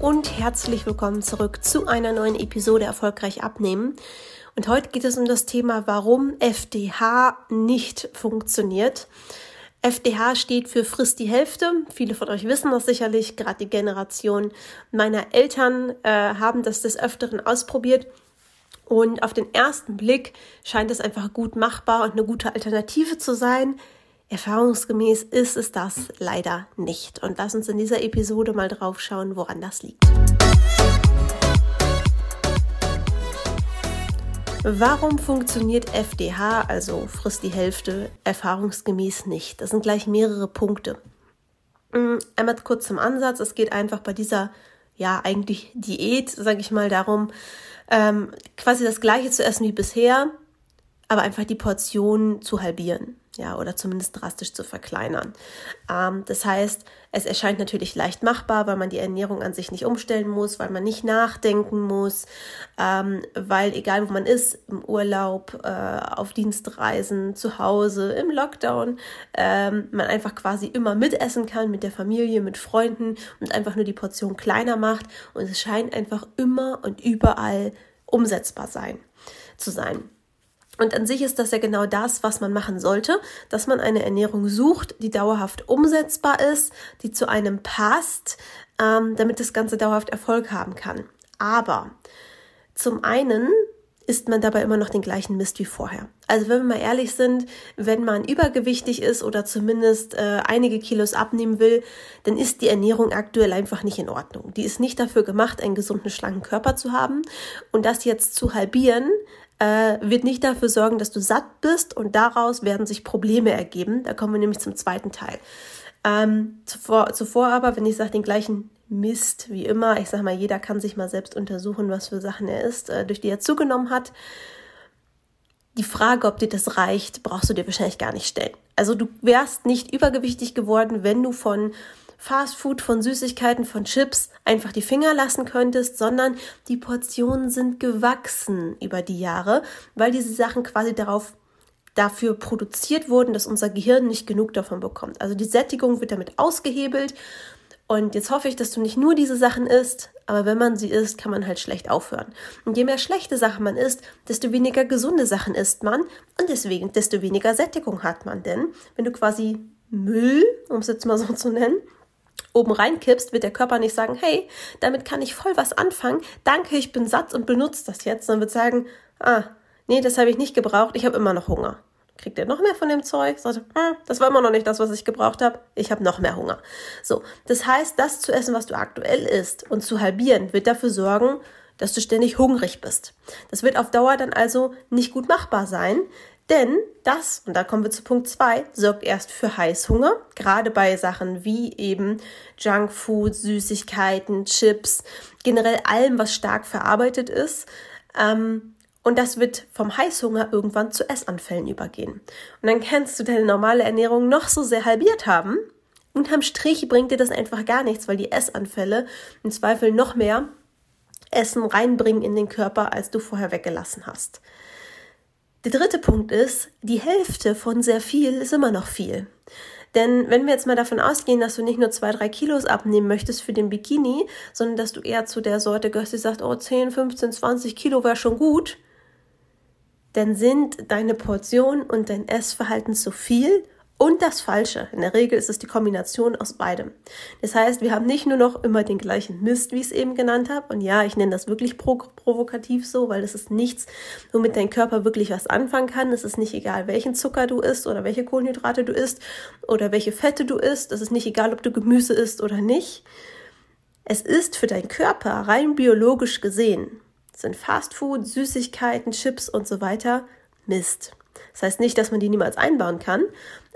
und herzlich willkommen zurück zu einer neuen Episode Erfolgreich abnehmen. Und heute geht es um das Thema, warum FDH nicht funktioniert. FDH steht für Frisst die Hälfte. Viele von euch wissen das sicherlich. Gerade die Generation meiner Eltern äh, haben das des Öfteren ausprobiert. Und auf den ersten Blick scheint es einfach gut machbar und eine gute Alternative zu sein. Erfahrungsgemäß ist es das leider nicht. Und lass uns in dieser Episode mal drauf schauen, woran das liegt. Warum funktioniert FDH, also frisst die Hälfte, erfahrungsgemäß nicht? Das sind gleich mehrere Punkte. Mm, einmal kurz zum Ansatz. Es geht einfach bei dieser, ja, eigentlich Diät, sage ich mal, darum, ähm, quasi das Gleiche zu essen wie bisher, aber einfach die Portion zu halbieren ja, oder zumindest drastisch zu verkleinern. Ähm, das heißt, es erscheint natürlich leicht machbar, weil man die Ernährung an sich nicht umstellen muss, weil man nicht nachdenken muss, ähm, weil egal wo man ist, im Urlaub, äh, auf Dienstreisen, zu Hause, im Lockdown, ähm, man einfach quasi immer mitessen kann mit der Familie, mit Freunden und einfach nur die Portion kleiner macht und es scheint einfach immer und überall umsetzbar sein zu sein. Und an sich ist das ja genau das, was man machen sollte, dass man eine Ernährung sucht, die dauerhaft umsetzbar ist, die zu einem passt, ähm, damit das Ganze dauerhaft Erfolg haben kann. Aber zum einen isst man dabei immer noch den gleichen Mist wie vorher. Also wenn wir mal ehrlich sind, wenn man übergewichtig ist oder zumindest äh, einige Kilos abnehmen will, dann ist die Ernährung aktuell einfach nicht in Ordnung. Die ist nicht dafür gemacht, einen gesunden, schlanken Körper zu haben. Und das jetzt zu halbieren, äh, wird nicht dafür sorgen, dass du satt bist und daraus werden sich Probleme ergeben. Da kommen wir nämlich zum zweiten Teil. Ähm, zuvor, zuvor aber, wenn ich sage, den gleichen Mist wie immer, ich sage mal, jeder kann sich mal selbst untersuchen, was für Sachen er isst, äh, durch die er zugenommen hat. Die Frage, ob dir das reicht, brauchst du dir wahrscheinlich gar nicht stellen. Also du wärst nicht übergewichtig geworden, wenn du von Fastfood, von Süßigkeiten, von Chips einfach die Finger lassen könntest, sondern die Portionen sind gewachsen über die Jahre, weil diese Sachen quasi darauf dafür produziert wurden, dass unser Gehirn nicht genug davon bekommt. Also die Sättigung wird damit ausgehebelt. Und jetzt hoffe ich, dass du nicht nur diese Sachen isst, aber wenn man sie isst, kann man halt schlecht aufhören. Und je mehr schlechte Sachen man isst, desto weniger gesunde Sachen isst man und deswegen desto weniger Sättigung hat man. Denn wenn du quasi Müll, um es jetzt mal so zu nennen, oben reinkippst, wird der Körper nicht sagen, hey, damit kann ich voll was anfangen, danke, ich bin satt und benutze das jetzt, sondern wird sagen, ah, nee, das habe ich nicht gebraucht, ich habe immer noch Hunger. Kriegt er noch mehr von dem Zeug? Sagt, hm, das war immer noch nicht das, was ich gebraucht habe. Ich habe noch mehr Hunger. So, das heißt, das zu essen, was du aktuell isst und zu halbieren, wird dafür sorgen, dass du ständig hungrig bist. Das wird auf Dauer dann also nicht gut machbar sein, denn das, und da kommen wir zu Punkt 2, sorgt erst für Heißhunger, gerade bei Sachen wie eben Junkfood, Süßigkeiten, Chips, generell allem, was stark verarbeitet ist. Ähm, und das wird vom Heißhunger irgendwann zu Essanfällen übergehen. Und dann kannst du deine normale Ernährung noch so sehr halbiert haben. Unterm Strich bringt dir das einfach gar nichts, weil die Essanfälle im Zweifel noch mehr Essen reinbringen in den Körper, als du vorher weggelassen hast. Der dritte Punkt ist, die Hälfte von sehr viel ist immer noch viel. Denn wenn wir jetzt mal davon ausgehen, dass du nicht nur zwei, drei Kilos abnehmen möchtest für den Bikini, sondern dass du eher zu der Sorte gehörst, die sagt, oh, 10, 15, 20 Kilo wäre schon gut, dann sind deine Portionen und dein Essverhalten zu viel und das Falsche. In der Regel ist es die Kombination aus beidem. Das heißt, wir haben nicht nur noch immer den gleichen Mist, wie ich es eben genannt habe. Und ja, ich nenne das wirklich pro provokativ so, weil das ist nichts, womit dein Körper wirklich was anfangen kann. Es ist nicht egal, welchen Zucker du isst oder welche Kohlenhydrate du isst oder welche Fette du isst. Es ist nicht egal, ob du Gemüse isst oder nicht. Es ist für deinen Körper rein biologisch gesehen, sind Fastfood, Süßigkeiten, Chips und so weiter Mist. Das heißt nicht, dass man die niemals einbauen kann,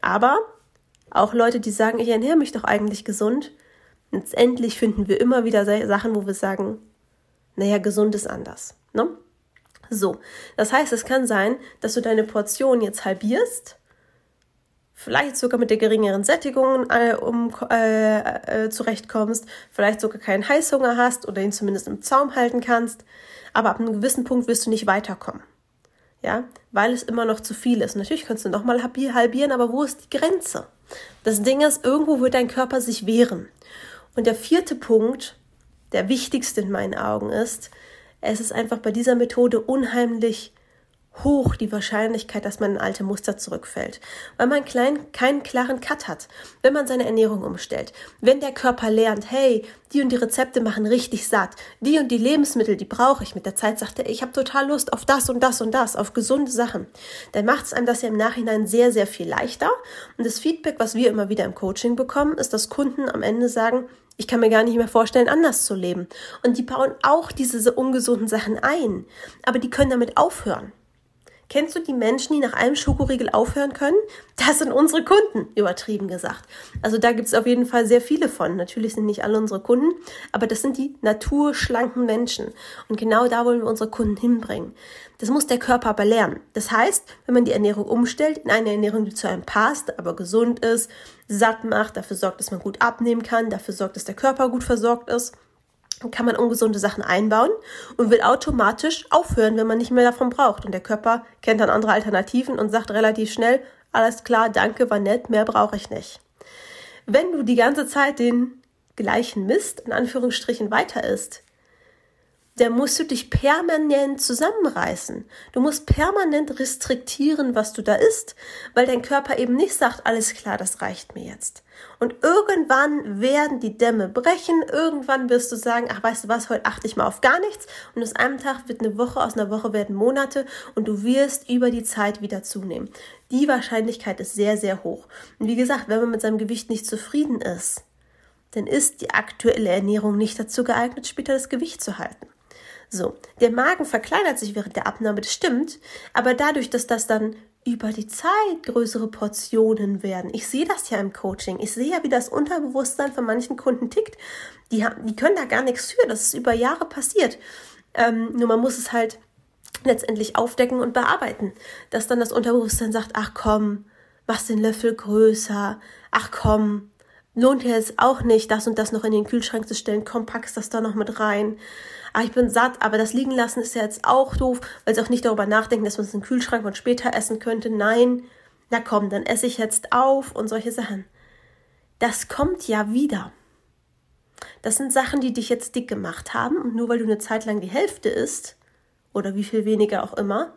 aber auch Leute, die sagen, ich ernähre mich doch eigentlich gesund, letztendlich finden wir immer wieder Sachen, wo wir sagen, naja, gesund ist anders. Ne? So, das heißt, es kann sein, dass du deine Portion jetzt halbierst, vielleicht sogar mit der geringeren Sättigung äh, um, äh, äh, zurechtkommst, vielleicht sogar keinen Heißhunger hast oder ihn zumindest im Zaum halten kannst, aber ab einem gewissen Punkt wirst du nicht weiterkommen ja, weil es immer noch zu viel ist. Natürlich kannst du nochmal halbieren, aber wo ist die Grenze? Das Ding ist, irgendwo wird dein Körper sich wehren. Und der vierte Punkt der wichtigste in meinen Augen ist, es ist einfach bei dieser Methode unheimlich hoch die Wahrscheinlichkeit, dass man in alte Muster zurückfällt, weil man klein, keinen klaren Cut hat, wenn man seine Ernährung umstellt. Wenn der Körper lernt, hey, die und die Rezepte machen richtig satt, die und die Lebensmittel, die brauche ich. Mit der Zeit sagt er, ich habe total Lust auf das und das und das, auf gesunde Sachen. Dann macht es einem das ja im Nachhinein sehr, sehr viel leichter. Und das Feedback, was wir immer wieder im Coaching bekommen, ist, dass Kunden am Ende sagen, ich kann mir gar nicht mehr vorstellen, anders zu leben. Und die bauen auch diese ungesunden Sachen ein. Aber die können damit aufhören. Kennst du die Menschen, die nach einem Schokoriegel aufhören können? Das sind unsere Kunden, übertrieben gesagt. Also da gibt es auf jeden Fall sehr viele von. Natürlich sind nicht alle unsere Kunden, aber das sind die naturschlanken Menschen. Und genau da wollen wir unsere Kunden hinbringen. Das muss der Körper aber lernen. Das heißt, wenn man die Ernährung umstellt in eine Ernährung, die zu einem passt, aber gesund ist, satt macht, dafür sorgt, dass man gut abnehmen kann, dafür sorgt, dass der Körper gut versorgt ist, kann man ungesunde Sachen einbauen und will automatisch aufhören, wenn man nicht mehr davon braucht. Und der Körper kennt dann andere Alternativen und sagt relativ schnell, alles klar, danke, war nett, mehr brauche ich nicht. Wenn du die ganze Zeit den gleichen Mist, in Anführungsstrichen, weiter isst, der musst du dich permanent zusammenreißen. Du musst permanent restriktieren, was du da isst, weil dein Körper eben nicht sagt, alles klar, das reicht mir jetzt. Und irgendwann werden die Dämme brechen, irgendwann wirst du sagen, ach weißt du was, heute achte ich mal auf gar nichts und aus einem Tag wird eine Woche, aus einer Woche werden Monate und du wirst über die Zeit wieder zunehmen. Die Wahrscheinlichkeit ist sehr, sehr hoch. Und wie gesagt, wenn man mit seinem Gewicht nicht zufrieden ist, dann ist die aktuelle Ernährung nicht dazu geeignet, später das Gewicht zu halten. So, der Magen verkleinert sich während der Abnahme, das stimmt, aber dadurch, dass das dann über die Zeit größere Portionen werden. Ich sehe das ja im Coaching. Ich sehe ja, wie das Unterbewusstsein von manchen Kunden tickt. Die, haben, die können da gar nichts für. Das ist über Jahre passiert. Ähm, nur man muss es halt letztendlich aufdecken und bearbeiten. Dass dann das Unterbewusstsein sagt, ach komm, mach den Löffel größer. Ach komm, lohnt jetzt auch nicht, das und das noch in den Kühlschrank zu stellen. Komm, packst das da noch mit rein ah, ich bin satt, aber das liegen lassen ist ja jetzt auch doof, weil sie auch nicht darüber nachdenken, dass man es im Kühlschrank und später essen könnte. Nein, na komm, dann esse ich jetzt auf und solche Sachen. Das kommt ja wieder. Das sind Sachen, die dich jetzt dick gemacht haben und nur weil du eine Zeit lang die Hälfte isst oder wie viel weniger auch immer,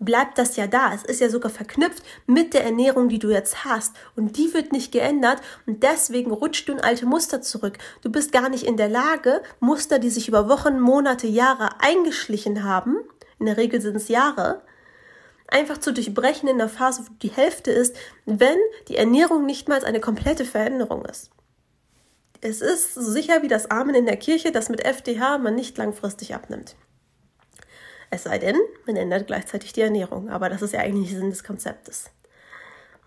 bleibt das ja da. Es ist ja sogar verknüpft mit der Ernährung, die du jetzt hast. Und die wird nicht geändert und deswegen rutscht du in alte Muster zurück. Du bist gar nicht in der Lage, Muster, die sich über Wochen, Monate, Jahre eingeschlichen haben, in der Regel sind es Jahre, einfach zu durchbrechen in der Phase, wo die Hälfte ist, wenn die Ernährung nicht mal eine komplette Veränderung ist. Es ist so sicher wie das Amen in der Kirche, dass mit FDH man nicht langfristig abnimmt. Es sei denn, man ändert gleichzeitig die Ernährung. Aber das ist ja eigentlich Sinn des Konzeptes.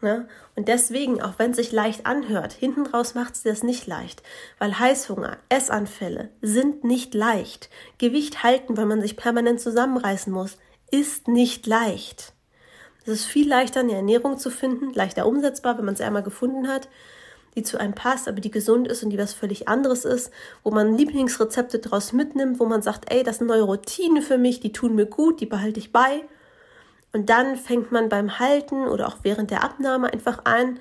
Ne? Und deswegen, auch wenn es sich leicht anhört, hinten raus macht es das nicht leicht. Weil Heißhunger, Essanfälle sind nicht leicht. Gewicht halten, weil man sich permanent zusammenreißen muss, ist nicht leicht. Es ist viel leichter, eine Ernährung zu finden, leichter umsetzbar, wenn man sie einmal gefunden hat, die zu einem passt, aber die gesund ist und die was völlig anderes ist, wo man Lieblingsrezepte draus mitnimmt, wo man sagt, ey, das sind neue Routinen für mich, die tun mir gut, die behalte ich bei. Und dann fängt man beim Halten oder auch während der Abnahme einfach an,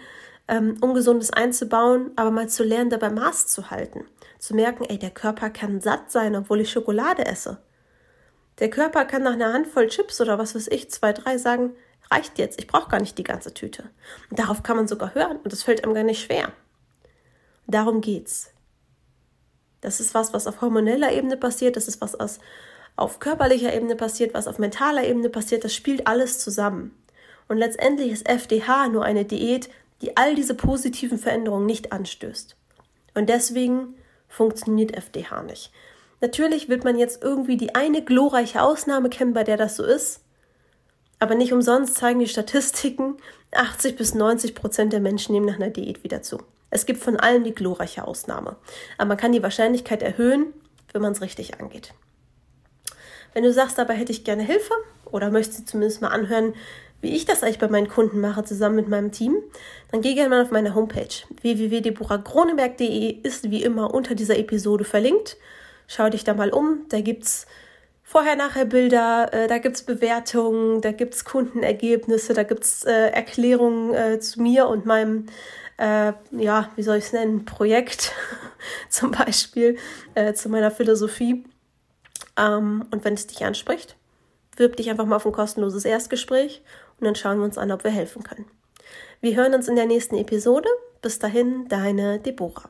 ähm, Ungesundes einzubauen, aber mal zu lernen, dabei Maß zu halten. Zu merken, ey, der Körper kann satt sein, obwohl ich Schokolade esse. Der Körper kann nach einer Handvoll Chips oder was weiß ich, zwei, drei sagen, reicht jetzt, ich brauche gar nicht die ganze Tüte. Und darauf kann man sogar hören und das fällt einem gar nicht schwer. Darum geht's. Das ist was, was auf hormoneller Ebene passiert, das ist was, was auf körperlicher Ebene passiert, was auf mentaler Ebene passiert, das spielt alles zusammen. Und letztendlich ist FDH nur eine Diät, die all diese positiven Veränderungen nicht anstößt. Und deswegen funktioniert FDH nicht. Natürlich wird man jetzt irgendwie die eine glorreiche Ausnahme kennen, bei der das so ist. Aber nicht umsonst zeigen die Statistiken, 80 bis 90 Prozent der Menschen nehmen nach einer Diät wieder zu. Es gibt von allen die glorreiche Ausnahme. Aber man kann die Wahrscheinlichkeit erhöhen, wenn man es richtig angeht. Wenn du sagst, dabei hätte ich gerne Hilfe oder möchtest du zumindest mal anhören, wie ich das eigentlich bei meinen Kunden mache, zusammen mit meinem Team, dann geh gerne mal auf meine Homepage. www.deborahgroneberg.de ist wie immer unter dieser Episode verlinkt. Schau dich da mal um. Da gibt's Vorher-Nachher-Bilder, äh, da gibt's Bewertungen, da gibt's Kundenergebnisse, da gibt's äh, Erklärungen äh, zu mir und meinem äh, ja, wie soll ich es nennen, Projekt zum Beispiel äh, zu meiner Philosophie. Ähm, und wenn es dich anspricht, wirb dich einfach mal auf ein kostenloses Erstgespräch und dann schauen wir uns an, ob wir helfen können. Wir hören uns in der nächsten Episode. Bis dahin, deine Deborah.